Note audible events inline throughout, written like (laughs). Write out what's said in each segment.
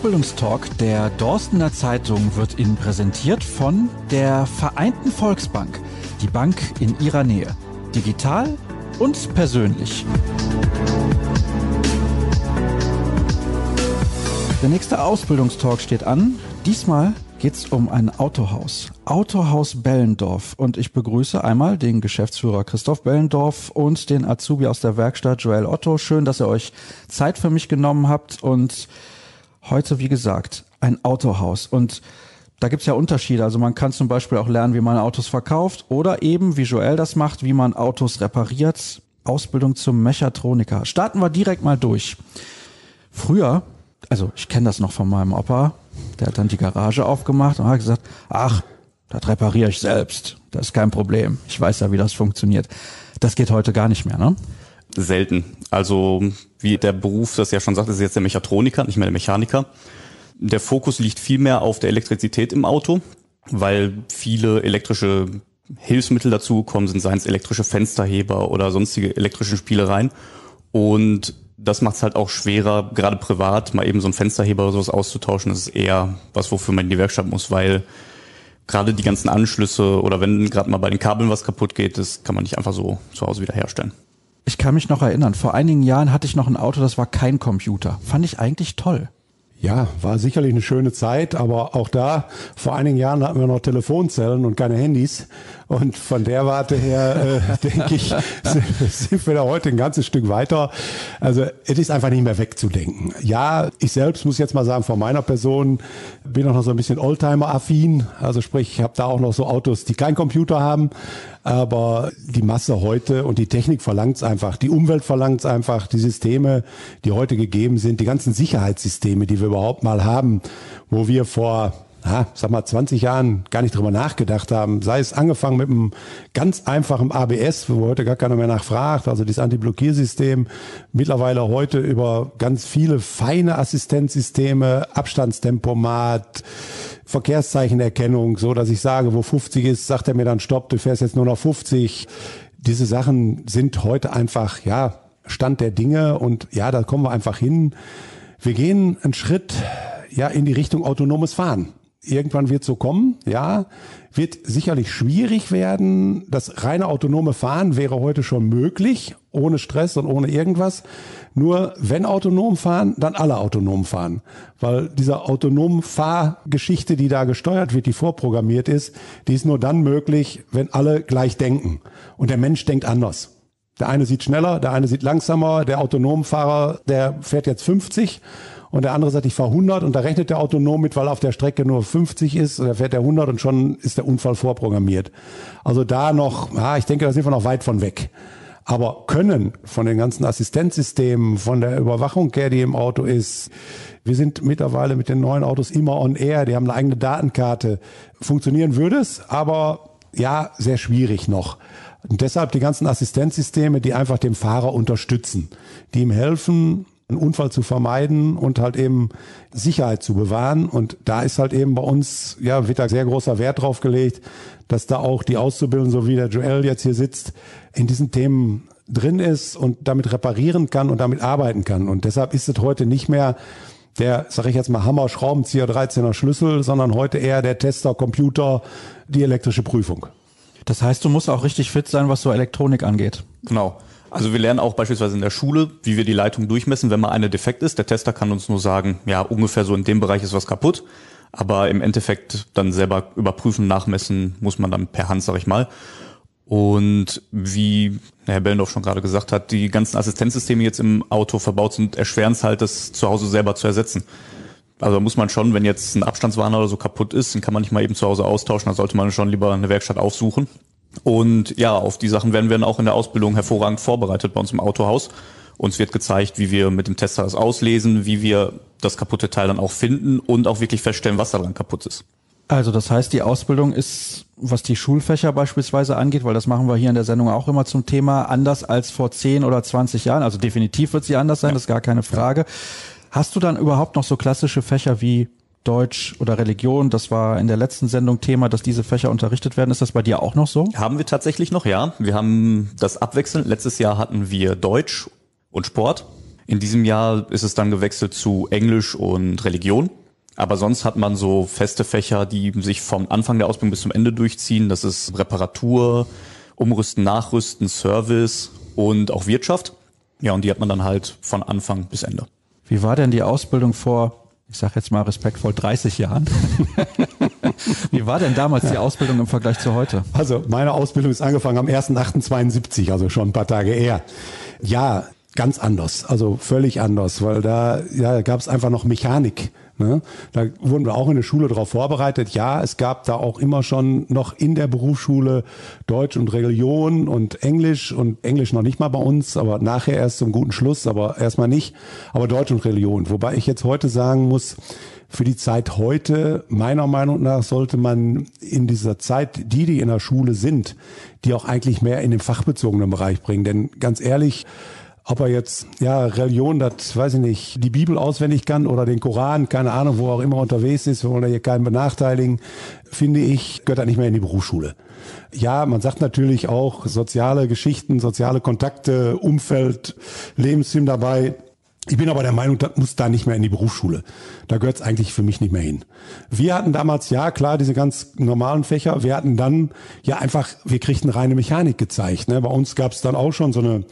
Der Ausbildungstalk der Dorstener Zeitung wird Ihnen präsentiert von der Vereinten Volksbank, die Bank in Ihrer Nähe. Digital und persönlich. Der nächste Ausbildungstalk steht an. Diesmal geht es um ein Autohaus. Autohaus Bellendorf. Und ich begrüße einmal den Geschäftsführer Christoph Bellendorf und den Azubi aus der Werkstatt Joel Otto. Schön, dass ihr euch Zeit für mich genommen habt und heute, wie gesagt, ein Autohaus. Und da gibt's ja Unterschiede. Also man kann zum Beispiel auch lernen, wie man Autos verkauft oder eben, wie Joel das macht, wie man Autos repariert. Ausbildung zum Mechatroniker. Starten wir direkt mal durch. Früher, also ich kenne das noch von meinem Opa, der hat dann die Garage aufgemacht und hat gesagt, ach, das repariere ich selbst. Das ist kein Problem. Ich weiß ja, wie das funktioniert. Das geht heute gar nicht mehr, ne? Selten. Also wie der Beruf das ja schon sagt, ist jetzt der Mechatroniker, nicht mehr der Mechaniker. Der Fokus liegt viel mehr auf der Elektrizität im Auto, weil viele elektrische Hilfsmittel dazugekommen sind, seien es elektrische Fensterheber oder sonstige elektrische Spielereien. Und das macht es halt auch schwerer, gerade privat mal eben so ein Fensterheber oder sowas auszutauschen. Das ist eher was, wofür man in die Werkstatt muss, weil gerade die ganzen Anschlüsse oder wenn gerade mal bei den Kabeln was kaputt geht, das kann man nicht einfach so zu Hause wieder herstellen. Ich kann mich noch erinnern, vor einigen Jahren hatte ich noch ein Auto, das war kein Computer. Fand ich eigentlich toll. Ja, war sicherlich eine schöne Zeit, aber auch da, vor einigen Jahren hatten wir noch Telefonzellen und keine Handys. Und von der Warte her, äh, (laughs) denke ich, sind wir da heute ein ganzes Stück weiter. Also es ist einfach nicht mehr wegzudenken. Ja, ich selbst muss jetzt mal sagen, von meiner Person bin auch noch so ein bisschen Oldtimer-affin. Also sprich, ich habe da auch noch so Autos, die keinen Computer haben. Aber die Masse heute und die Technik verlangt es einfach, die Umwelt verlangt es einfach, die Systeme, die heute gegeben sind, die ganzen Sicherheitssysteme, die wir überhaupt mal haben, wo wir vor ja, sag mal, 20 Jahren gar nicht drüber nachgedacht haben. Sei es angefangen mit einem ganz einfachen ABS, wo heute gar keiner mehr nachfragt, also dieses Anti-Blockiersystem. Mittlerweile heute über ganz viele feine Assistenzsysteme, Abstandstempomat, Verkehrszeichenerkennung, so dass ich sage, wo 50 ist, sagt er mir dann Stopp, du fährst jetzt nur noch 50. Diese Sachen sind heute einfach, ja, Stand der Dinge und ja, da kommen wir einfach hin. Wir gehen einen Schritt ja in die Richtung autonomes Fahren. Irgendwann wird so kommen, ja. Wird sicherlich schwierig werden. Das reine autonome Fahren wäre heute schon möglich, ohne Stress und ohne irgendwas. Nur wenn autonom fahren, dann alle autonom fahren. Weil diese autonom Fahrgeschichte, die da gesteuert wird, die vorprogrammiert ist, die ist nur dann möglich, wenn alle gleich denken. Und der Mensch denkt anders. Der eine sieht schneller, der eine sieht langsamer, der Autonomfahrer, der fährt jetzt 50 und der andere sagt, ich fahre 100 und da rechnet der autonom mit, weil auf der Strecke nur 50 ist da fährt der 100 und schon ist der Unfall vorprogrammiert. Also da noch, ja, ich denke, da sind wir noch weit von weg. Aber können von den ganzen Assistenzsystemen, von der Überwachung her, die im Auto ist, wir sind mittlerweile mit den neuen Autos immer on air, die haben eine eigene Datenkarte. Funktionieren würde es, aber ja, sehr schwierig noch. Und deshalb die ganzen Assistenzsysteme, die einfach dem Fahrer unterstützen, die ihm helfen, einen Unfall zu vermeiden und halt eben Sicherheit zu bewahren. Und da ist halt eben bei uns, ja, wird da sehr großer Wert drauf gelegt, dass da auch die Auszubildenden, so wie der Joel jetzt hier sitzt, in diesen Themen drin ist und damit reparieren kann und damit arbeiten kann. Und deshalb ist es heute nicht mehr der, sag ich jetzt mal, Hammer, Schraubenzieher, 13er Schlüssel, sondern heute eher der Tester, Computer, die elektrische Prüfung. Das heißt, du musst auch richtig fit sein, was so Elektronik angeht. Genau. Also wir lernen auch beispielsweise in der Schule, wie wir die Leitung durchmessen, wenn mal eine defekt ist. Der Tester kann uns nur sagen, ja, ungefähr so in dem Bereich ist was kaputt. Aber im Endeffekt dann selber überprüfen, nachmessen muss man dann per Hand, sag ich mal. Und wie Herr Bellendorf schon gerade gesagt hat, die ganzen Assistenzsysteme jetzt im Auto verbaut sind, erschweren es halt, das zu Hause selber zu ersetzen. Also da muss man schon, wenn jetzt ein Abstandswarner oder so kaputt ist, den kann man nicht mal eben zu Hause austauschen, da sollte man schon lieber eine Werkstatt aufsuchen. Und ja, auf die Sachen werden wir dann auch in der Ausbildung hervorragend vorbereitet bei uns im Autohaus. Uns wird gezeigt, wie wir mit dem Tester das auslesen, wie wir das kaputte Teil dann auch finden und auch wirklich feststellen, was daran kaputt ist. Also das heißt, die Ausbildung ist, was die Schulfächer beispielsweise angeht, weil das machen wir hier in der Sendung auch immer zum Thema, anders als vor 10 oder 20 Jahren. Also definitiv wird sie anders sein, ja. das ist gar keine Frage. Hast du dann überhaupt noch so klassische Fächer wie Deutsch oder Religion. Das war in der letzten Sendung Thema, dass diese Fächer unterrichtet werden. Ist das bei dir auch noch so? Haben wir tatsächlich noch, ja. Wir haben das abwechselnd. Letztes Jahr hatten wir Deutsch und Sport. In diesem Jahr ist es dann gewechselt zu Englisch und Religion. Aber sonst hat man so feste Fächer, die sich vom Anfang der Ausbildung bis zum Ende durchziehen. Das ist Reparatur, Umrüsten, Nachrüsten, Service und auch Wirtschaft. Ja, und die hat man dann halt von Anfang bis Ende. Wie war denn die Ausbildung vor, ich sage jetzt mal respektvoll, 30 Jahren? (laughs) Wie war denn damals die Ausbildung im Vergleich zu heute? Also meine Ausbildung ist angefangen am 1.8.72, also schon ein paar Tage eher. Ja, ganz anders, also völlig anders, weil da ja, gab es einfach noch Mechanik. Ne? Da wurden wir auch in der Schule darauf vorbereitet. Ja, es gab da auch immer schon noch in der Berufsschule Deutsch und Religion und Englisch und Englisch noch nicht mal bei uns, aber nachher erst zum guten Schluss, aber erstmal nicht. Aber Deutsch und Religion. Wobei ich jetzt heute sagen muss, für die Zeit heute, meiner Meinung nach, sollte man in dieser Zeit die, die in der Schule sind, die auch eigentlich mehr in den fachbezogenen Bereich bringen. Denn ganz ehrlich, ob er jetzt, ja, Religion, das weiß ich nicht, die Bibel auswendig kann oder den Koran, keine Ahnung, wo er auch immer unterwegs ist, wir wollen hier keinen benachteiligen, finde ich, gehört er nicht mehr in die Berufsschule. Ja, man sagt natürlich auch soziale Geschichten, soziale Kontakte, Umfeld, Lebenssinn dabei. Ich bin aber der Meinung, das muss da nicht mehr in die Berufsschule. Da gehört es eigentlich für mich nicht mehr hin. Wir hatten damals, ja klar, diese ganz normalen Fächer. Wir hatten dann ja einfach, wir kriegten reine Mechanik gezeigt. Ne? Bei uns gab es dann auch schon so eine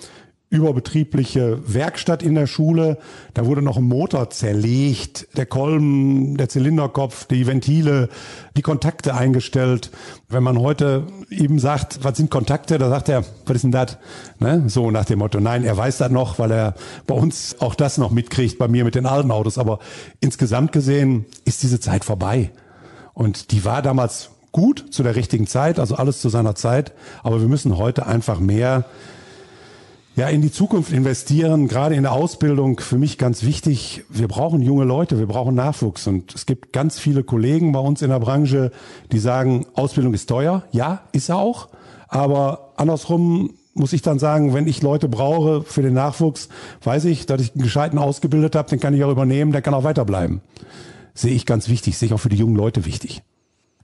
überbetriebliche Werkstatt in der Schule. Da wurde noch ein Motor zerlegt, der Kolben, der Zylinderkopf, die Ventile, die Kontakte eingestellt. Wenn man heute eben sagt, was sind Kontakte, da sagt er, was ist denn das? Ne? So nach dem Motto. Nein, er weiß das noch, weil er bei uns auch das noch mitkriegt, bei mir mit den alten Autos. Aber insgesamt gesehen ist diese Zeit vorbei. Und die war damals gut zu der richtigen Zeit, also alles zu seiner Zeit. Aber wir müssen heute einfach mehr ja, in die Zukunft investieren, gerade in der Ausbildung, für mich ganz wichtig. Wir brauchen junge Leute, wir brauchen Nachwuchs. Und es gibt ganz viele Kollegen bei uns in der Branche, die sagen, Ausbildung ist teuer. Ja, ist er auch. Aber andersrum muss ich dann sagen, wenn ich Leute brauche für den Nachwuchs, weiß ich, dass ich einen gescheiten ausgebildet habe, den kann ich auch übernehmen, der kann auch weiterbleiben. Sehe ich ganz wichtig, sehe ich auch für die jungen Leute wichtig.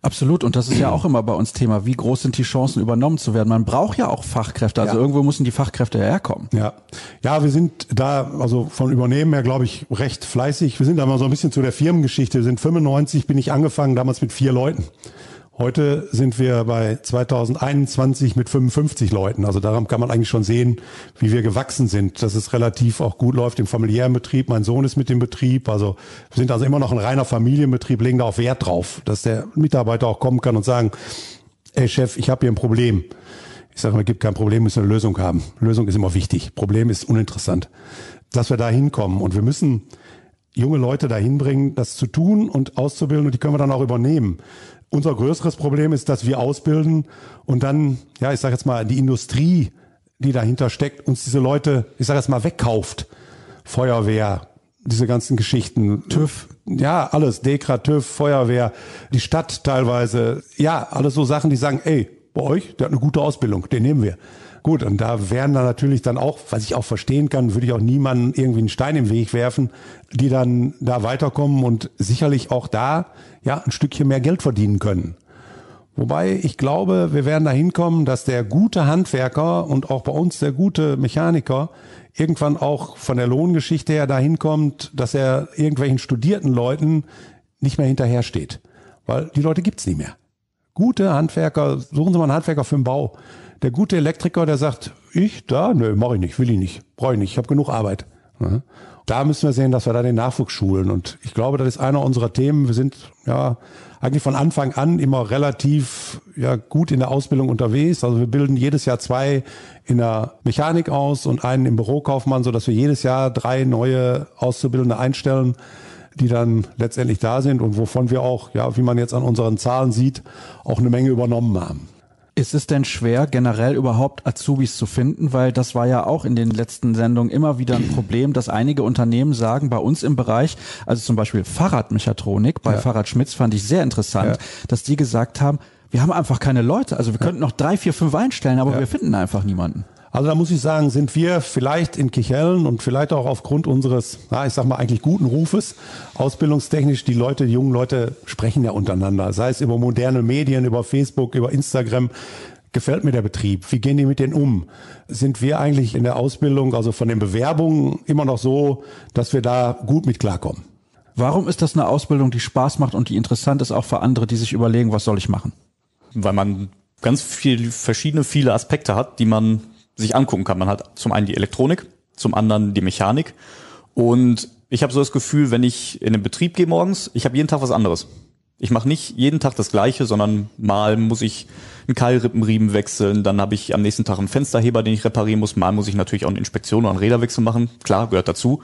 Absolut. Und das ist ja auch immer bei uns Thema. Wie groß sind die Chancen, übernommen zu werden? Man braucht ja auch Fachkräfte. Also ja. irgendwo müssen die Fachkräfte herkommen. Ja. Ja, wir sind da, also von Übernehmen her, glaube ich, recht fleißig. Wir sind da mal so ein bisschen zu der Firmengeschichte. Wir sind 95, bin ich angefangen, damals mit vier Leuten. Heute sind wir bei 2021 mit 55 Leuten. Also daran kann man eigentlich schon sehen, wie wir gewachsen sind, dass es relativ auch gut läuft im familiären Betrieb. Mein Sohn ist mit dem Betrieb. Also wir sind also immer noch ein reiner Familienbetrieb, legen da auch Wert drauf, dass der Mitarbeiter auch kommen kann und sagen, ey Chef, ich habe hier ein Problem. Ich sage mal, gibt kein Problem, müssen eine Lösung haben. Lösung ist immer wichtig. Problem ist uninteressant. Dass wir da hinkommen und wir müssen junge Leute dahin bringen, das zu tun und auszubilden und die können wir dann auch übernehmen. Unser größeres Problem ist, dass wir ausbilden und dann, ja, ich sage jetzt mal, die Industrie, die dahinter steckt, uns diese Leute, ich sage jetzt mal, wegkauft. Feuerwehr, diese ganzen Geschichten. TÜV. Ja, alles. Dekra, TÜV, Feuerwehr, die Stadt teilweise. Ja, alles so Sachen, die sagen, ey, bei euch, der hat eine gute Ausbildung, den nehmen wir. Gut, und da werden dann natürlich dann auch, was ich auch verstehen kann, würde ich auch niemanden irgendwie einen Stein im Weg werfen, die dann da weiterkommen und sicherlich auch da ja ein Stückchen mehr Geld verdienen können. Wobei ich glaube, wir werden da hinkommen, dass der gute Handwerker und auch bei uns der gute Mechaniker irgendwann auch von der Lohngeschichte her dahin kommt, dass er irgendwelchen studierten Leuten nicht mehr hinterhersteht. Weil die Leute gibt's nicht mehr. Gute Handwerker, suchen Sie mal einen Handwerker für den Bau. Der gute Elektriker, der sagt, ich da, nö, mache ich nicht, will ich nicht, brauche ich nicht, ich habe genug Arbeit. Ja. Da müssen wir sehen, dass wir da den Nachwuchs schulen. Und ich glaube, das ist einer unserer Themen. Wir sind ja eigentlich von Anfang an immer relativ ja, gut in der Ausbildung unterwegs. Also wir bilden jedes Jahr zwei in der Mechanik aus und einen im Bürokaufmann, so dass wir jedes Jahr drei neue Auszubildende einstellen die dann letztendlich da sind und wovon wir auch, ja, wie man jetzt an unseren Zahlen sieht, auch eine Menge übernommen haben. Ist es denn schwer, generell überhaupt Azubis zu finden? Weil das war ja auch in den letzten Sendungen immer wieder ein Problem, dass einige Unternehmen sagen, bei uns im Bereich, also zum Beispiel Fahrradmechatronik, bei ja. Fahrrad Schmitz fand ich sehr interessant, ja. dass die gesagt haben, wir haben einfach keine Leute. Also wir könnten noch drei, vier, fünf einstellen, aber ja. wir finden einfach niemanden. Also da muss ich sagen, sind wir vielleicht in Kichellen und vielleicht auch aufgrund unseres, na, ich sag mal eigentlich guten Rufes, ausbildungstechnisch, die Leute, die jungen Leute sprechen ja untereinander, sei es über moderne Medien, über Facebook, über Instagram, gefällt mir der Betrieb? Wie gehen die mit denen um? Sind wir eigentlich in der Ausbildung, also von den Bewerbungen, immer noch so, dass wir da gut mit klarkommen? Warum ist das eine Ausbildung, die Spaß macht und die interessant ist auch für andere, die sich überlegen, was soll ich machen? Weil man ganz viel verschiedene, viele Aspekte hat, die man sich angucken kann. Man hat zum einen die Elektronik, zum anderen die Mechanik. Und ich habe so das Gefühl, wenn ich in den Betrieb gehe morgens, ich habe jeden Tag was anderes. Ich mache nicht jeden Tag das Gleiche, sondern mal muss ich einen Keilrippenriemen wechseln, dann habe ich am nächsten Tag einen Fensterheber, den ich reparieren muss. Mal muss ich natürlich auch eine Inspektion oder einen Räderwechsel machen. Klar, gehört dazu.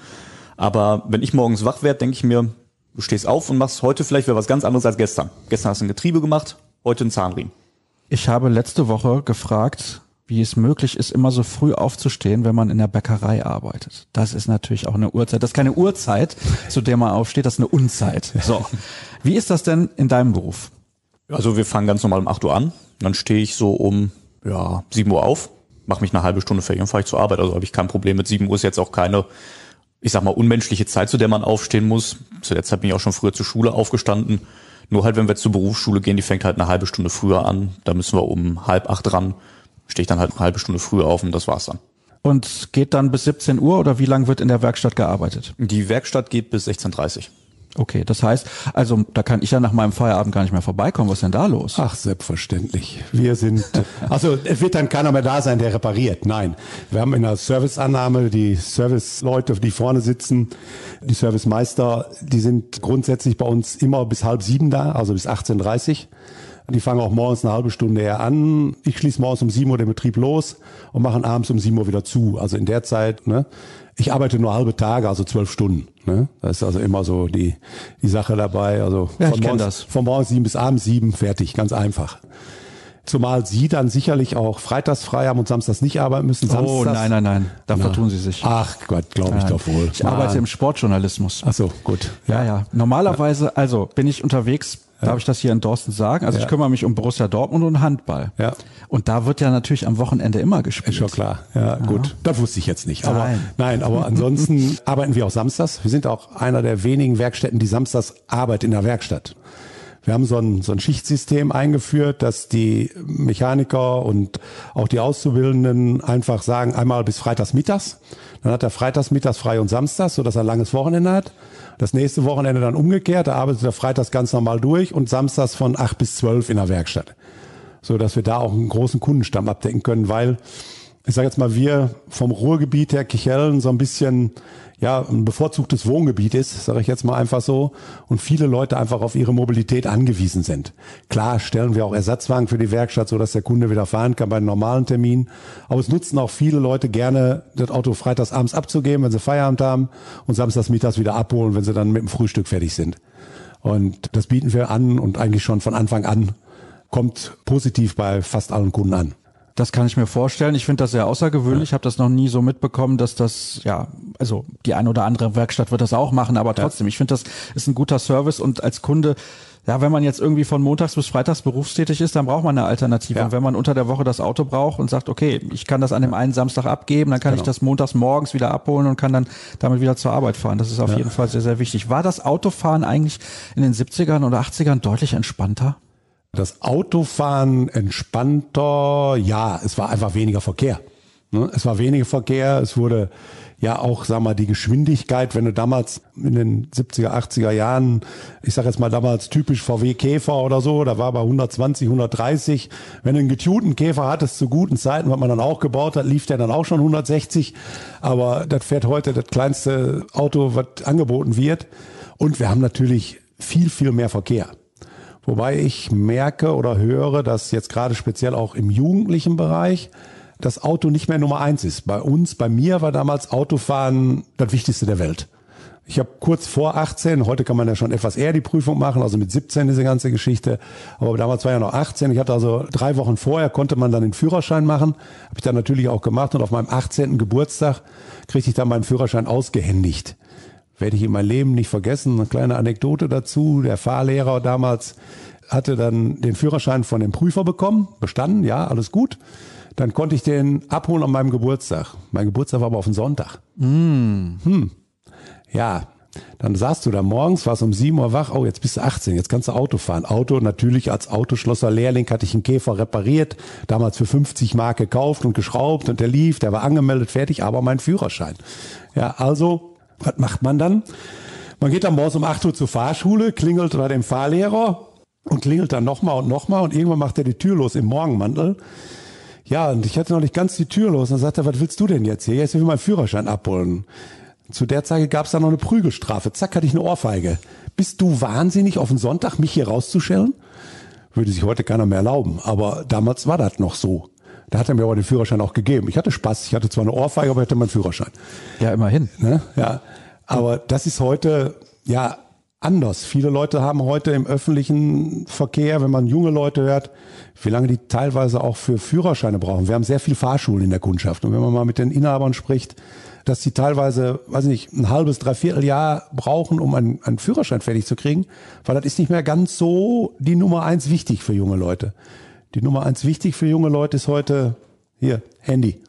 Aber wenn ich morgens wach werde, denke ich mir, du stehst auf und machst heute vielleicht wieder was ganz anderes als gestern. Gestern hast du ein Getriebe gemacht, heute ein Zahnriemen. Ich habe letzte Woche gefragt, wie es möglich ist, immer so früh aufzustehen, wenn man in der Bäckerei arbeitet. Das ist natürlich auch eine Uhrzeit. Das ist keine Uhrzeit, zu der man aufsteht, das ist eine Unzeit. So. Wie ist das denn in deinem Beruf? Also wir fangen ganz normal um 8 Uhr an. Dann stehe ich so um ja, 7 Uhr auf, mache mich eine halbe Stunde fertig und fahre ich zur Arbeit. Also habe ich kein Problem mit 7 Uhr ist jetzt auch keine, ich sag mal, unmenschliche Zeit, zu der man aufstehen muss. Zu der Zeit bin ich auch schon früher zur Schule aufgestanden. Nur halt, wenn wir zur Berufsschule gehen, die fängt halt eine halbe Stunde früher an. Da müssen wir um halb acht ran stehe ich dann halt eine halbe Stunde früher auf und das war's dann. Und geht dann bis 17 Uhr oder wie lang wird in der Werkstatt gearbeitet? Die Werkstatt geht bis 16.30 Uhr. Okay, das heißt, also da kann ich ja nach meinem Feierabend gar nicht mehr vorbeikommen. Was ist denn da los? Ach, selbstverständlich. Wir sind, also es wird dann keiner mehr da sein, der repariert. Nein, wir haben in der Serviceannahme die Serviceleute, die vorne sitzen, die Servicemeister, die sind grundsätzlich bei uns immer bis halb sieben da, also bis 18.30 Uhr. Die fangen auch morgens eine halbe Stunde eher an. Ich schließe morgens um 7 Uhr den Betrieb los und machen abends um 7 Uhr wieder zu. Also in der Zeit, ne? Ich arbeite nur halbe Tage, also zwölf Stunden. Ne? Das ist also immer so die, die Sache dabei. Also ja, von, morgens, von morgens sieben bis abends sieben, fertig, ganz einfach. Zumal Sie dann sicherlich auch freitags frei haben und samstags nicht arbeiten müssen. Oh, Samstags, oh nein, nein, nein, da vertun Sie sich. Ach Gott, glaube ich nein. doch wohl. Ich Mann. arbeite im Sportjournalismus. Ach so, gut. Ja, ja. Normalerweise, also bin ich unterwegs Darf ich das hier in Dorsten sagen? Also ich kümmere mich um Borussia Dortmund und Handball. Ja. Und da wird ja natürlich am Wochenende immer gespielt. Ist schon klar. Ja, ja. gut. Das wusste ich jetzt nicht. Aber nein, nein aber (laughs) ansonsten arbeiten wir auch samstags. Wir sind auch einer der wenigen Werkstätten, die samstags arbeitet in der Werkstatt. Wir haben so ein, so ein Schichtsystem eingeführt, dass die Mechaniker und auch die Auszubildenden einfach sagen, einmal bis freitags mittags. Dann hat er freitags mittags frei und samstags, sodass er ein langes Wochenende hat. Das nächste Wochenende dann umgekehrt, da arbeitet er freitags ganz normal durch und samstags von acht bis zwölf in der Werkstatt. So dass wir da auch einen großen Kundenstamm abdecken können, weil ich sage jetzt mal, wir vom Ruhrgebiet her Kichellen so ein bisschen ja ein bevorzugtes Wohngebiet ist, sage ich jetzt mal einfach so, und viele Leute einfach auf ihre Mobilität angewiesen sind. Klar stellen wir auch Ersatzwagen für die Werkstatt, so dass der Kunde wieder fahren kann bei einem normalen Termin. Aber es nutzen auch viele Leute gerne, das Auto freitags abends abzugeben, wenn sie Feierabend haben, und samstags mittags wieder abholen, wenn sie dann mit dem Frühstück fertig sind. Und das bieten wir an und eigentlich schon von Anfang an kommt positiv bei fast allen Kunden an. Das kann ich mir vorstellen. Ich finde das sehr außergewöhnlich. Ich habe das noch nie so mitbekommen, dass das, ja, also die eine oder andere Werkstatt wird das auch machen, aber trotzdem, ja. ich finde, das ist ein guter Service und als Kunde, ja, wenn man jetzt irgendwie von montags bis freitags berufstätig ist, dann braucht man eine Alternative. Ja. Und wenn man unter der Woche das Auto braucht und sagt, okay, ich kann das an dem einen Samstag abgeben, dann kann genau. ich das montags morgens wieder abholen und kann dann damit wieder zur Arbeit fahren. Das ist auf ja. jeden Fall sehr, sehr wichtig. War das Autofahren eigentlich in den 70ern oder 80ern deutlich entspannter? Das Autofahren entspannter, ja, es war einfach weniger Verkehr. Ne? Es war weniger Verkehr, es wurde ja auch, sag mal, die Geschwindigkeit, wenn du damals in den 70er, 80er Jahren, ich sag jetzt mal damals typisch VW Käfer oder so, da war bei 120, 130. Wenn du einen getunten Käfer hattest zu guten Zeiten, was man dann auch gebaut hat, lief der dann auch schon 160. Aber das fährt heute das kleinste Auto, was angeboten wird. Und wir haben natürlich viel, viel mehr Verkehr. Wobei ich merke oder höre, dass jetzt gerade speziell auch im jugendlichen Bereich das Auto nicht mehr Nummer eins ist. Bei uns, bei mir war damals Autofahren das Wichtigste der Welt. Ich habe kurz vor 18, heute kann man ja schon etwas eher die Prüfung machen, also mit 17 diese ganze Geschichte. Aber damals war ja noch 18. Ich hatte also drei Wochen vorher, konnte man dann den Führerschein machen. Habe ich dann natürlich auch gemacht und auf meinem 18. Geburtstag kriegte ich dann meinen Führerschein ausgehändigt werde ich in meinem Leben nicht vergessen. Eine kleine Anekdote dazu. Der Fahrlehrer damals hatte dann den Führerschein von dem Prüfer bekommen, bestanden, ja, alles gut. Dann konnte ich den abholen an meinem Geburtstag. Mein Geburtstag war aber auf den Sonntag. Mm. Hm. Ja, Dann saßt du da morgens, warst um 7 Uhr wach, oh, jetzt bist du 18, jetzt kannst du Auto fahren. Auto natürlich als Autoschlosser Lehrling hatte ich einen Käfer repariert, damals für 50 Mark gekauft und geschraubt und der lief, der war angemeldet, fertig, aber mein Führerschein. Ja, also, was macht man dann? Man geht dann morgens um 8 Uhr zur Fahrschule, klingelt bei dem Fahrlehrer und klingelt dann nochmal und nochmal und irgendwann macht er die Tür los im Morgenmantel. Ja, und ich hatte noch nicht ganz die Tür los. Und dann sagt er, was willst du denn jetzt hier? Jetzt will ich meinen Führerschein abholen. Zu der Zeit gab es dann noch eine Prügelstrafe. Zack, hatte ich eine Ohrfeige. Bist du wahnsinnig, auf den Sonntag mich hier rauszuschellen? Würde sich heute keiner mehr erlauben. Aber damals war das noch so. Da hat er mir aber den Führerschein auch gegeben. Ich hatte Spaß. Ich hatte zwar eine Ohrfeige, aber ich hatte meinen Führerschein. Ja, immerhin. Ne? Ja. Aber das ist heute, ja, anders. Viele Leute haben heute im öffentlichen Verkehr, wenn man junge Leute hört, wie lange die teilweise auch für Führerscheine brauchen. Wir haben sehr viel Fahrschulen in der Kundschaft. Und wenn man mal mit den Inhabern spricht, dass sie teilweise, weiß ich nicht, ein halbes, dreiviertel Jahr brauchen, um einen, einen Führerschein fertig zu kriegen, weil das ist nicht mehr ganz so die Nummer eins wichtig für junge Leute. Die Nummer eins wichtig für junge Leute ist heute hier Handy.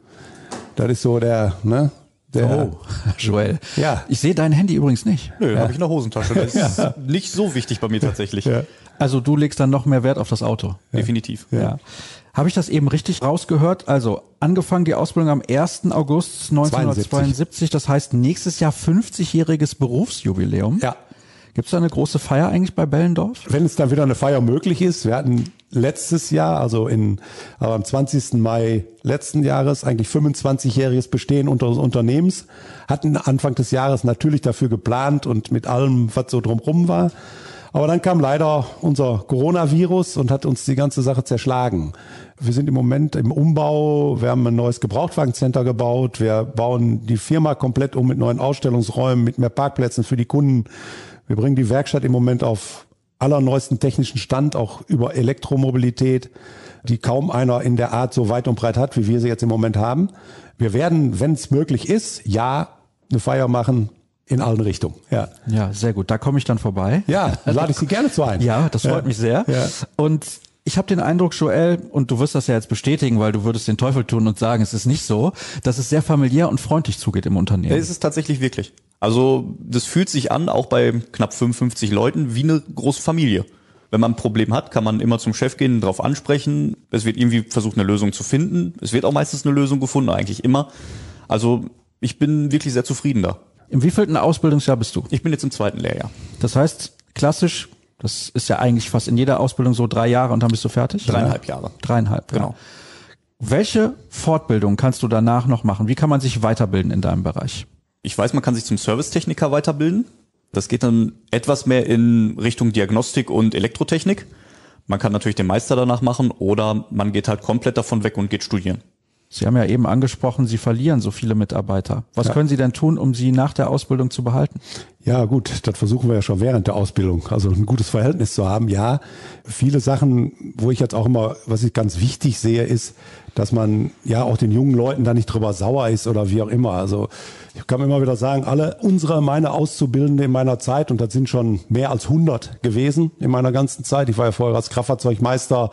Das ist so der, ne, der, oh, (laughs) Joel. Ja. Ich sehe dein Handy übrigens nicht. Nö, habe ich in der Hosentasche. Das (laughs) ist nicht so wichtig bei mir tatsächlich. Ja. Also du legst dann noch mehr Wert auf das Auto. Definitiv. Ja. Habe ich das eben richtig rausgehört? Also angefangen die Ausbildung am 1. August 1972, das heißt nächstes Jahr 50-jähriges Berufsjubiläum. Ja. Gibt es da eine große Feier eigentlich bei Bellendorf? Wenn es dann wieder eine Feier möglich ist, wir hatten letztes Jahr, also in, aber am 20. Mai letzten Jahres, eigentlich 25-jähriges Bestehen unseres Unternehmens, hatten Anfang des Jahres natürlich dafür geplant und mit allem, was so drumrum war. Aber dann kam leider unser Coronavirus und hat uns die ganze Sache zerschlagen. Wir sind im Moment im Umbau. Wir haben ein neues Gebrauchtwagencenter gebaut. Wir bauen die Firma komplett um mit neuen Ausstellungsräumen, mit mehr Parkplätzen für die Kunden. Wir bringen die Werkstatt im Moment auf allerneuesten technischen Stand, auch über Elektromobilität, die kaum einer in der Art so weit und breit hat, wie wir sie jetzt im Moment haben. Wir werden, wenn es möglich ist, ja, eine Feier machen in allen Richtungen. Ja, Ja, sehr gut. Da komme ich dann vorbei. ja lade ich Sie gerne zu ein. (laughs) Ja, das freut mich sehr. Ja. Und ich habe den Eindruck, Joel, und du wirst das ja jetzt bestätigen, weil du würdest den Teufel tun und sagen, es ist nicht so, dass es sehr familiär und freundlich zugeht im Unternehmen. Ja, ist es tatsächlich wirklich. Also das fühlt sich an, auch bei knapp 55 Leuten, wie eine große Familie. Wenn man ein Problem hat, kann man immer zum Chef gehen, darauf ansprechen. Es wird irgendwie versucht, eine Lösung zu finden. Es wird auch meistens eine Lösung gefunden, eigentlich immer. Also ich bin wirklich sehr zufrieden da. Im wievielten Ausbildungsjahr bist du? Ich bin jetzt im zweiten Lehrjahr. Das heißt, klassisch, das ist ja eigentlich fast in jeder Ausbildung so drei Jahre und dann bist du fertig? Dreieinhalb Jahre. Dreieinhalb, Genau. Ja. Welche Fortbildung kannst du danach noch machen? Wie kann man sich weiterbilden in deinem Bereich? Ich weiß, man kann sich zum Servicetechniker weiterbilden. Das geht dann etwas mehr in Richtung Diagnostik und Elektrotechnik. Man kann natürlich den Meister danach machen oder man geht halt komplett davon weg und geht studieren. Sie haben ja eben angesprochen, Sie verlieren so viele Mitarbeiter. Was Ja. können Sie denn tun, um sie nach der Ausbildung zu behalten? Ja, gut, das versuchen wir ja schon während der Ausbildung, also ein gutes Verhältnis zu haben. Ja, viele Sachen, wo ich jetzt auch immer, was ich ganz wichtig sehe, ist, dass man ja auch den jungen Leuten da nicht drüber sauer ist oder wie auch immer. Also ich kann immer wieder sagen, alle unsere, meine Auszubildende in meiner Zeit, und das sind schon mehr als 100 gewesen in meiner ganzen Zeit. Ich war ja vorher als Kraftfahrzeugmeister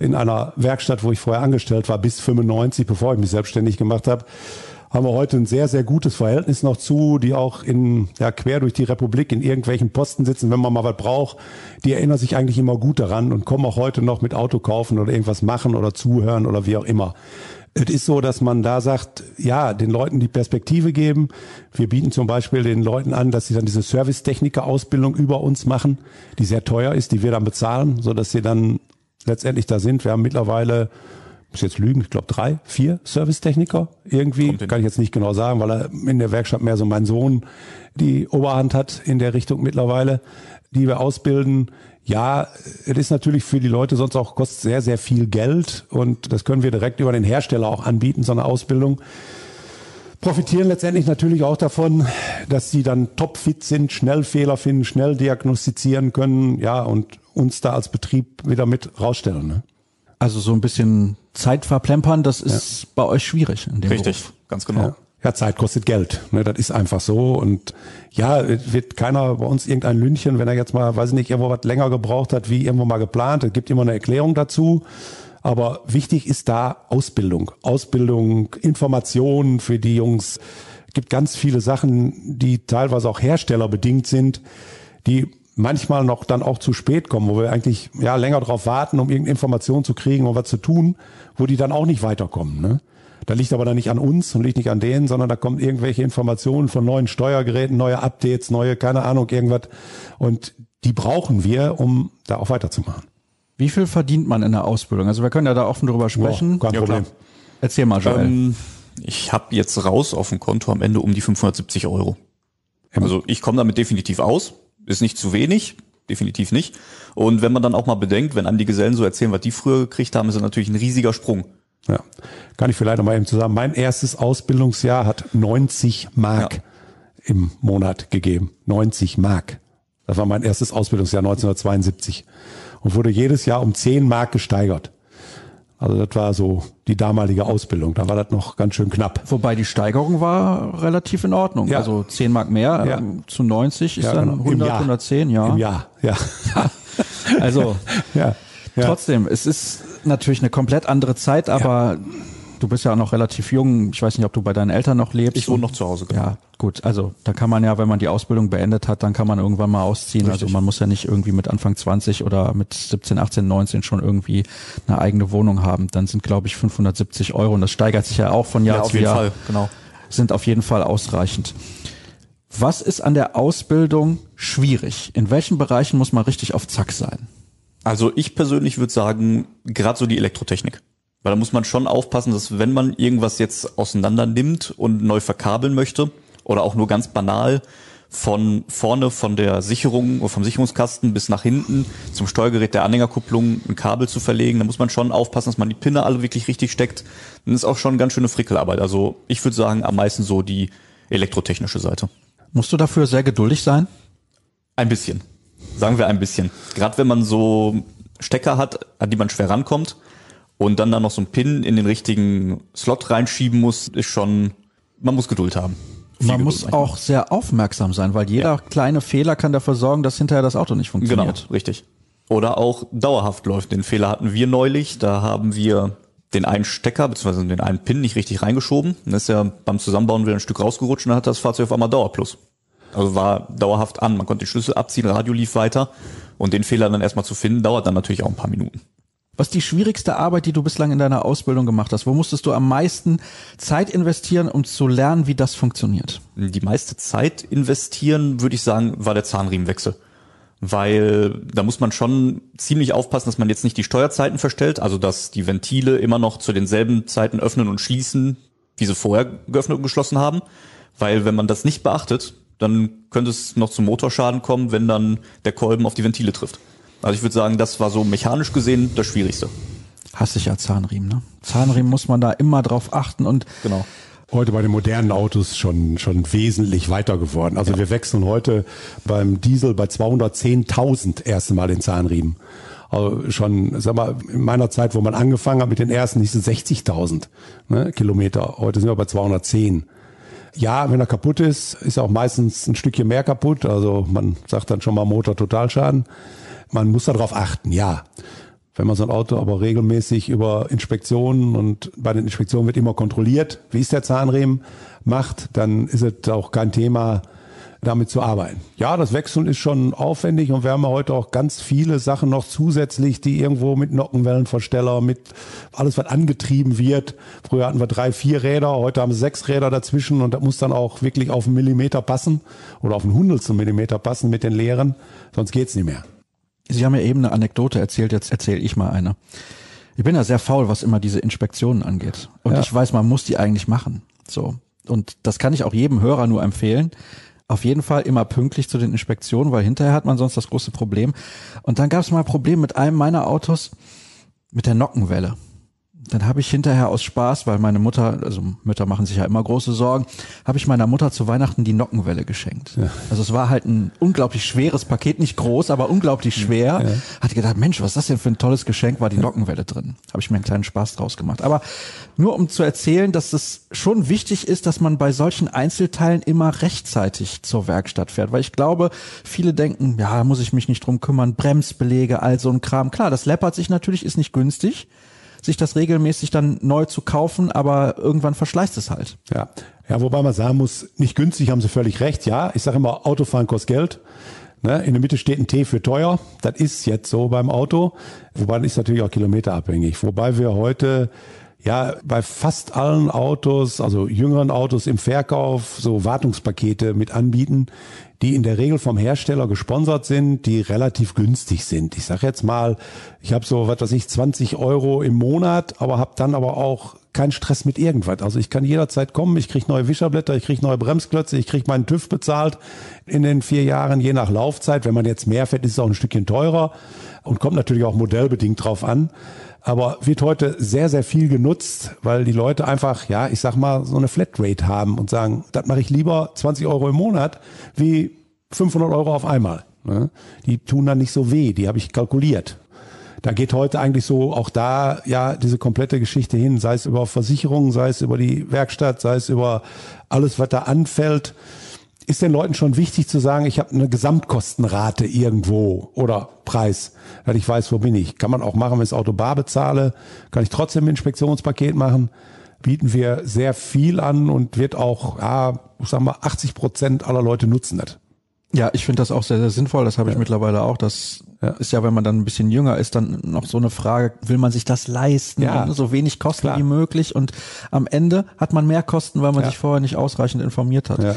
in einer Werkstatt, wo ich vorher angestellt war, bis 95, bevor ich mich selbstständig gemacht habe haben wir heute ein sehr, sehr gutes Verhältnis noch zu, die auch in, ja, quer durch die Republik in irgendwelchen Posten sitzen, wenn man mal was braucht. Die erinnern sich eigentlich immer gut daran und kommen auch heute noch mit Auto kaufen oder irgendwas machen oder zuhören oder wie auch immer. Es ist so, dass man da sagt, ja, den Leuten die Perspektive geben. Wir bieten zum Beispiel den Leuten an, dass sie dann diese Servicetechniker-Ausbildung über uns machen, die sehr teuer ist, die wir dann bezahlen, so dass sie dann letztendlich da sind. Wir haben mittlerweile muss jetzt lügen, ich glaube drei, vier Servicetechniker irgendwie, kann ich jetzt nicht genau sagen, weil er in der Werkstatt mehr so mein Sohn die Oberhand hat in der Richtung mittlerweile, die wir ausbilden. Ja, es ist natürlich für die Leute sonst auch kostet sehr, sehr viel Geld und das können wir direkt über den Hersteller auch anbieten, so eine Ausbildung. Profitieren letztendlich natürlich auch davon, dass sie dann topfit sind, schnell Fehler finden, schnell diagnostizieren können, ja, und uns da als Betrieb wieder mit rausstellen. Ne? Also so ein bisschen Zeit verplempern, das ist bei euch schwierig in dem Richtig, Beruf. ganz genau. Ja. ja, Zeit kostet Geld. Ne, das ist einfach so. Und ja, es wird keiner bei uns irgendein Lünchen, wenn er jetzt mal, weiß ich nicht, irgendwo was länger gebraucht hat, wie irgendwo mal geplant. Es gibt immer eine Erklärung dazu. Aber wichtig ist da Ausbildung. Ausbildung, Informationen für die Jungs. gibt ganz viele Sachen, die teilweise auch herstellerbedingt sind, die manchmal noch dann auch zu spät kommen, wo wir eigentlich ja länger darauf warten, um irgendeine Information zu kriegen und was zu tun, wo die dann auch nicht weiterkommen. Ne? Da liegt aber dann nicht an uns und liegt nicht an denen, sondern da kommen irgendwelche Informationen von neuen Steuergeräten, neue Updates, neue, keine Ahnung, irgendwas. Und die brauchen wir, um da auch weiterzumachen. Wie viel verdient man in der Ausbildung? Also wir können ja da offen drüber sprechen. Boah, kein Problem. Erzähl mal, Joel. Ähm, ich habe jetzt raus auf dem Konto am Ende um die 570 Euro. Also ich komme damit definitiv aus. Ist nicht zu wenig, definitiv nicht. Und wenn man dann auch mal bedenkt, wenn einem die Gesellen so erzählen, was die früher gekriegt haben, ist das natürlich ein riesiger Sprung. Ja. Kann ich vielleicht noch mal eben zusammen. Mein erstes Ausbildungsjahr hat 90 Mark Ja. im Monat gegeben. 90 Mark. Das war mein erstes Ausbildungsjahr 1972 und wurde jedes Jahr um 10 Mark gesteigert. Also das war so die damalige Ausbildung. Da war das noch ganz schön knapp. Wobei die Steigerung war relativ in Ordnung. Ja. Also 10 Mark mehr Ja. ähm, zu 90 ist Ja, dann genau. Im 100, Jahr. 110, ja. Im Jahr, ja. (laughs) Also ja. trotzdem, es ist natürlich eine komplett andere Zeit, aber du bist ja auch noch relativ jung. Ich weiß nicht, ob du bei deinen Eltern noch lebst. Ich wohne noch zu Hause, genau. Ja, gut. Also da kann man ja, wenn man die Ausbildung beendet hat, dann kann man irgendwann mal ausziehen. Also man muss ja nicht irgendwie mit Anfang 20 oder mit 17, 18, 19 schon irgendwie eine eigene Wohnung haben. Dann sind, glaube ich, 570 Euro und das steigert sich ja auch von Jahr Ja, zu auf jeden Jahr. Fall, genau. Sind auf jeden Fall ausreichend. Was ist an der Ausbildung schwierig? In welchen Bereichen muss man richtig auf Zack sein? Also ich persönlich würde sagen, gerade so die Elektrotechnik. Weil da muss man schon aufpassen, dass wenn man irgendwas jetzt auseinander nimmt und neu verkabeln möchte oder auch nur ganz banal von vorne von der Sicherung oder vom Sicherungskasten bis nach hinten zum Steuergerät der Anhängerkupplung ein Kabel zu verlegen, da muss man schon aufpassen, dass man die Pinne alle wirklich richtig steckt. Dann ist auch schon ganz schöne Frickelarbeit. Also ich würde sagen, am meisten so die elektrotechnische Seite. Musst du dafür sehr geduldig sein? Ein bisschen. Sagen wir ein bisschen. Gerade wenn man so Stecker hat, an die man schwer rankommt und dann da noch so ein Pin in den richtigen Slot reinschieben muss, ist schon, man muss Geduld haben. Viel Man Geduld muss manchmal. auch sehr aufmerksam sein, weil jeder kleine Fehler kann dafür sorgen, dass hinterher das Auto nicht Genau, funktioniert. richtig. Oder auch dauerhaft läuft. Den Fehler hatten wir neulich. Da haben wir den einen Stecker bzw. den einen Pin nicht richtig reingeschoben. Dann ist ja beim Zusammenbauen wieder ein Stück rausgerutscht und dann hat das Fahrzeug auf einmal Dauerplus. Also war dauerhaft an. Man konnte den Schlüssel abziehen, Radio lief weiter. Und den Fehler dann erstmal zu finden, dauert dann natürlich auch ein paar Minuten. Was ist die schwierigste Arbeit, die du bislang in deiner Ausbildung gemacht hast? Wo musstest du am meisten Zeit investieren, um zu lernen, wie das funktioniert? Die meiste Zeit investieren, würde ich sagen, war der Zahnriemenwechsel. Weil da muss man schon ziemlich aufpassen, dass man jetzt nicht die Steuerzeiten verstellt, also dass die Ventile immer noch zu denselben Zeiten öffnen und schließen, wie sie vorher geöffnet und geschlossen haben. Weil wenn man das nicht beachtet, dann könnte es noch zum Motorschaden kommen, wenn dann der Kolben auf die Ventile trifft. Also ich würde sagen, das war so mechanisch gesehen das Schwierigste. Hasse ich ja Zahnriemen, ne? Zahnriemen muss man da immer drauf achten und Genau. heute bei den modernen Autos schon, schon wesentlich weiter geworden. Also wir wechseln heute beim Diesel bei 210.000 erste Mal den Zahnriemen. Also schon, sag mal, in meiner Zeit, wo man angefangen hat mit den ersten, hieß es 60.000 ne, Kilometer. Heute sind wir bei 210. Ja, wenn er kaputt ist, ist auch meistens ein Stückchen mehr kaputt. Also man sagt dann schon mal Motor Totalschaden. Man muss darauf achten, ja. Wenn man so ein Auto aber regelmäßig über Inspektionen und bei den Inspektionen wird immer kontrolliert, wie ist der Zahnriemen macht, dann ist es auch kein Thema, damit zu arbeiten. Ja, das Wechseln ist schon aufwendig und wir haben heute auch ganz viele Sachen noch zusätzlich, die irgendwo mit Nockenwellenversteller, mit alles, was angetrieben wird. Früher hatten wir drei, vier Räder, heute haben wir sechs Räder dazwischen und das muss dann auch wirklich auf einen Millimeter passen oder auf einen Hundertstel Millimeter passen mit den Leeren, sonst geht's nicht mehr. Sie haben ja eben eine Anekdote erzählt, jetzt erzähle ich mal eine. Ich bin ja sehr faul, was immer diese Inspektionen angeht. Und Ja. ich weiß, man muss die eigentlich machen. So. Und das kann ich auch jedem Hörer nur empfehlen. Auf jeden Fall immer pünktlich zu den Inspektionen, weil hinterher hat man sonst das große Problem. Und dann gab es mal ein Problem mit einem meiner Autos mit der Nockenwelle. Dann habe ich hinterher aus Spaß, weil meine Mutter, also Mütter machen sich ja immer große Sorgen, habe ich meiner Mutter zu Weihnachten die Nockenwelle geschenkt. Also es war halt ein unglaublich schweres Paket, nicht groß, aber unglaublich schwer. Hatte gedacht, Mensch, was ist das denn für ein tolles Geschenk, war die Nockenwelle drin. Habe ich mir einen kleinen Spaß draus gemacht. Aber nur um zu erzählen, dass es schon wichtig ist, dass man bei solchen Einzelteilen immer rechtzeitig zur Werkstatt fährt. Weil ich glaube, viele denken, ja, da muss ich mich nicht drum kümmern, Bremsbelege, all so ein Kram. Klar, das läppert sich natürlich, ist nicht günstig. Sich das regelmäßig dann neu zu kaufen, aber irgendwann verschleißt es halt. Ja. Ja, wobei man sagen muss, nicht günstig haben sie völlig recht, ja. Ich sage immer, Autofahren kostet Geld. Ne? In der Mitte steht ein T für teuer. Das ist jetzt so beim Auto. Wobei das ist natürlich auch kilometerabhängig. Wobei wir heute ja bei fast allen Autos, also jüngeren Autos im Verkauf, so Wartungspakete mit anbieten, die in der Regel vom Hersteller gesponsert sind, die relativ günstig sind. Ich sage jetzt mal, ich habe so, was weiß ich, 20 Euro im Monat, aber habe dann aber auch keinen Stress mit irgendwas. Also ich kann jederzeit kommen, ich kriege neue Wischerblätter, ich kriege neue Bremsklötze, ich kriege meinen TÜV bezahlt in den vier Jahren, je nach Laufzeit. Wenn man jetzt mehr fährt, ist es auch ein Stückchen teurer und kommt natürlich auch modellbedingt drauf an aber wird heute sehr, sehr viel genutzt, weil die Leute einfach, ja, ich sag mal, so eine Flatrate haben und sagen, das mache ich lieber 20 Euro im Monat wie 500 Euro auf einmal. Ne? Die tun dann nicht so weh, die habe ich kalkuliert. Da geht heute eigentlich so auch da ja diese komplette Geschichte hin, sei es über Versicherungen, sei es über die Werkstatt, sei es über alles, was da anfällt ist den Leuten schon wichtig zu sagen, ich habe eine Gesamtkostenrate irgendwo oder Preis, weil ich weiß, wo bin ich. Kann man auch machen, wenn ich das Auto bar bezahle, kann ich trotzdem ein Inspektionspaket machen. Bieten wir sehr viel an und wird auch, ja, ich sag mal, 80 Prozent aller Leute nutzen das. Ja, ich finde das auch sehr, sehr sinnvoll. Das habe ich mittlerweile auch. Das ja. ist ja, wenn man dann ein bisschen jünger ist, dann noch so eine Frage, will man sich das leisten? Ja. So wenig Kosten Klar. wie möglich. Und am Ende hat man mehr Kosten, weil man ja. sich vorher nicht ausreichend informiert hat.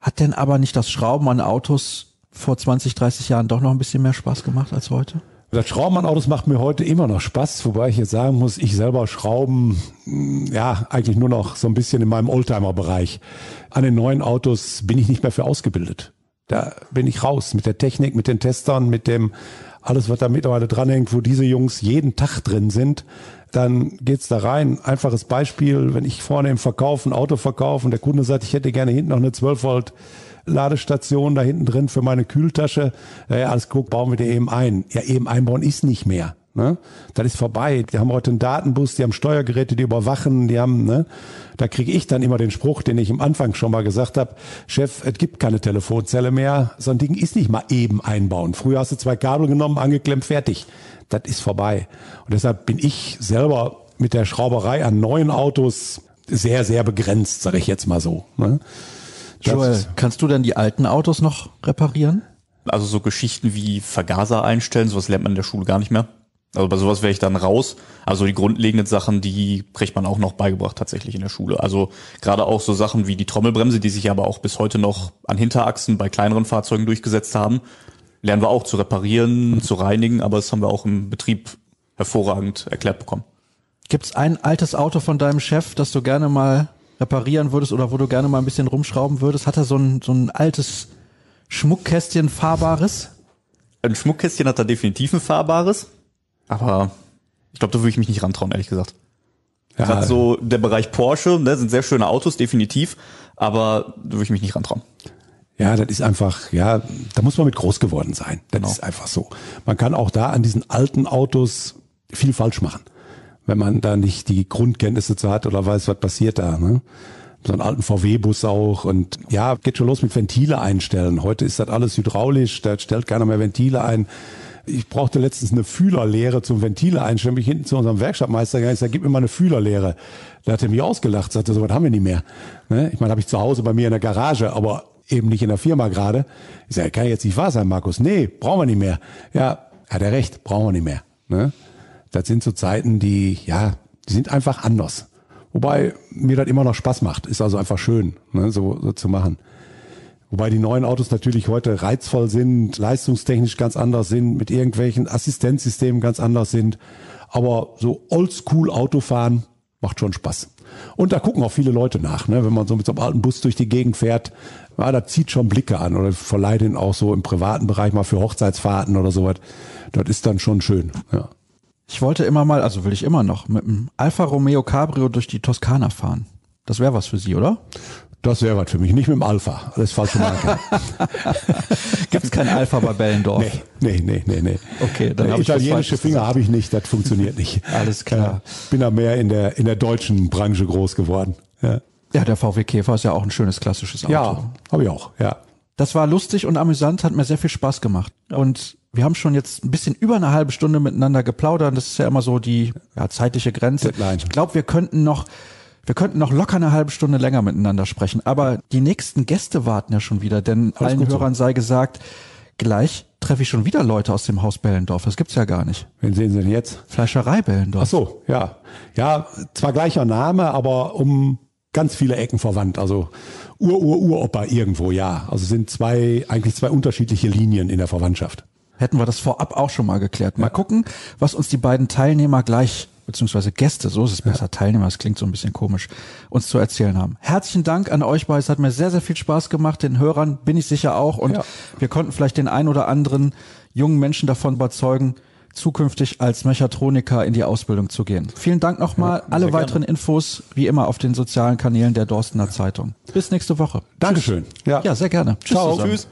Hat denn aber nicht das Schrauben an Autos vor 20, 30 Jahren doch noch ein bisschen mehr Spaß gemacht als heute? Das Schrauben an Autos macht mir heute immer noch Spaß, wobei ich jetzt sagen muss, ich selber schrauben, hm, ja, eigentlich nur noch so ein bisschen in meinem Oldtimer-Bereich. An den neuen Autos bin ich nicht mehr für ausgebildet. Da bin ich raus mit der Technik, mit den Testern, mit dem alles, was da mittlerweile dranhängt, wo diese Jungs jeden Tag drin sind dann geht's da rein. Einfaches Beispiel, wenn ich vorne im Verkauf ein Auto verkaufe und der Kunde sagt, ich hätte gerne hinten noch eine 12 Volt Ladestation da hinten drin für meine Kühltasche. Ja, alles guck, bauen wir dir eben ein. Ja, eben einbauen ist nicht mehr. Ne? Das ist vorbei. Die haben heute einen Datenbus, die haben Steuergeräte, die überwachen, die haben, ne? Da kriege ich dann immer den Spruch, den ich am Anfang schon mal gesagt habe, Chef, es gibt keine Telefonzelle mehr, so ein Ding ist nicht mal eben einbauen. Früher hast du zwei Kabel genommen, angeklemmt, fertig das ist vorbei. Und deshalb bin ich selber mit der Schrauberei an neuen Autos sehr, sehr begrenzt, sage ich jetzt mal so. Ne? Joel, kannst du denn die alten Autos noch reparieren? Also so Geschichten wie Vergaser einstellen, sowas lernt man in der Schule gar nicht mehr. Also bei sowas wäre ich dann raus. Also die grundlegenden Sachen, die kriegt man auch noch beigebracht tatsächlich in der Schule. Also gerade auch so Sachen wie die Trommelbremse, die sich aber auch bis heute noch an Hinterachsen bei kleineren Fahrzeugen durchgesetzt haben lernen wir auch zu reparieren, zu reinigen, aber das haben wir auch im Betrieb hervorragend erklärt bekommen. Gibt's ein altes Auto von deinem Chef, das du gerne mal reparieren würdest oder wo du gerne mal ein bisschen rumschrauben würdest? Hat er so ein, so ein altes Schmuckkästchen fahrbares? Ein Schmuckkästchen hat er definitiv ein fahrbares, aber ich glaube, da würde ich mich nicht rantrauen, ehrlich gesagt. Ja. Gerade so der Bereich Porsche, ne, sind sehr schöne Autos, definitiv, aber da würde ich mich nicht rantrauen. Ja, das ist einfach, ja, da muss man mit groß geworden sein. Das genau. ist einfach so. Man kann auch da an diesen alten Autos viel falsch machen, wenn man da nicht die Grundkenntnisse zu hat oder weiß, was passiert da. Ne? So einen alten VW-Bus auch und ja, geht schon los mit Ventile einstellen. Heute ist das alles hydraulisch, da stellt keiner mehr Ventile ein. Ich brauchte letztens eine Fühlerlehre zum Ventile einstellen. Bin ich hinten zu unserem Werkstattmeister gegangen. Ich sag, gib mir mal eine Fühlerlehre. Da hat er mich ausgelacht, sagte, so was haben wir nicht mehr. Ne? Ich meine, habe ich zu Hause bei mir in der Garage, aber eben nicht in der Firma gerade. Ich sage, kann jetzt nicht wahr sein, Markus. Nee, brauchen wir nicht mehr. Ja, hat er recht, brauchen wir nicht mehr. Ne? Das sind so Zeiten, die, ja, die sind einfach anders. Wobei mir das immer noch Spaß macht. Ist also einfach schön, ne, so, so zu machen. Wobei die neuen Autos natürlich heute reizvoll sind, leistungstechnisch ganz anders sind, mit irgendwelchen Assistenzsystemen ganz anders sind. Aber so oldschool Autofahren macht schon Spaß. Und da gucken auch viele Leute nach, ne? wenn man so mit so einem alten Bus durch die Gegend fährt ja, das zieht schon Blicke an oder verleiht ihn auch so im privaten Bereich mal für Hochzeitsfahrten oder sowas. Das ist dann schon schön, ja. Ich wollte immer mal, also will ich immer noch, mit einem Alfa Romeo Cabrio durch die Toskana fahren. Das wäre was für Sie, oder? Das wäre was für mich, nicht mit dem Alpha. Alles falsche Marke. (laughs) Gibt es kein Alpha bei Bellendorf? Nee, nee, nee, nee. nee. Okay, dann habe Italienische Finger habe ich nicht, das funktioniert nicht. (laughs) Alles klar. bin da mehr in der, in der deutschen Branche groß geworden. Ja. Ja, der VW Käfer ist ja auch ein schönes klassisches Auto. Ja, habe ich auch, ja. Das war lustig und amüsant, hat mir sehr viel Spaß gemacht. Und wir haben schon jetzt ein bisschen über eine halbe Stunde miteinander geplaudert. Das ist ja immer so die ja, zeitliche Grenze. Deadline. Ich glaube, wir könnten noch wir könnten noch locker eine halbe Stunde länger miteinander sprechen, aber die nächsten Gäste warten ja schon wieder, denn Alles allen gut so. Hörern sei gesagt, gleich treffe ich schon wieder Leute aus dem Haus Bellendorf. Das gibt's ja gar nicht. Wen sehen Sie denn jetzt? Fleischerei Bellendorf. Ach so, ja. Ja, zwar gleicher Name, aber um ganz viele Ecken verwandt. Also Ur-Ur-Uropa irgendwo, ja. Also sind zwei, eigentlich zwei unterschiedliche Linien in der Verwandtschaft. Hätten wir das vorab auch schon mal geklärt. Mal gucken, was uns die beiden Teilnehmer gleich, beziehungsweise Gäste, so ist es besser, Teilnehmer, das klingt so ein bisschen komisch, uns zu erzählen haben. Herzlichen Dank an euch beide. Es hat mir sehr, sehr viel Spaß gemacht. Den Hörern bin ich sicher auch. Und Ja. wir konnten vielleicht den ein oder anderen jungen Menschen davon überzeugen, zukünftig als Mechatroniker in die Ausbildung zu gehen. Vielen Dank nochmal. Alle weiteren Infos wie immer auf den sozialen Kanälen der Dorstener Zeitung. Bis nächste Woche. Dankeschön. Ja, sehr gerne. Tschüss. Ciao. Tschüss.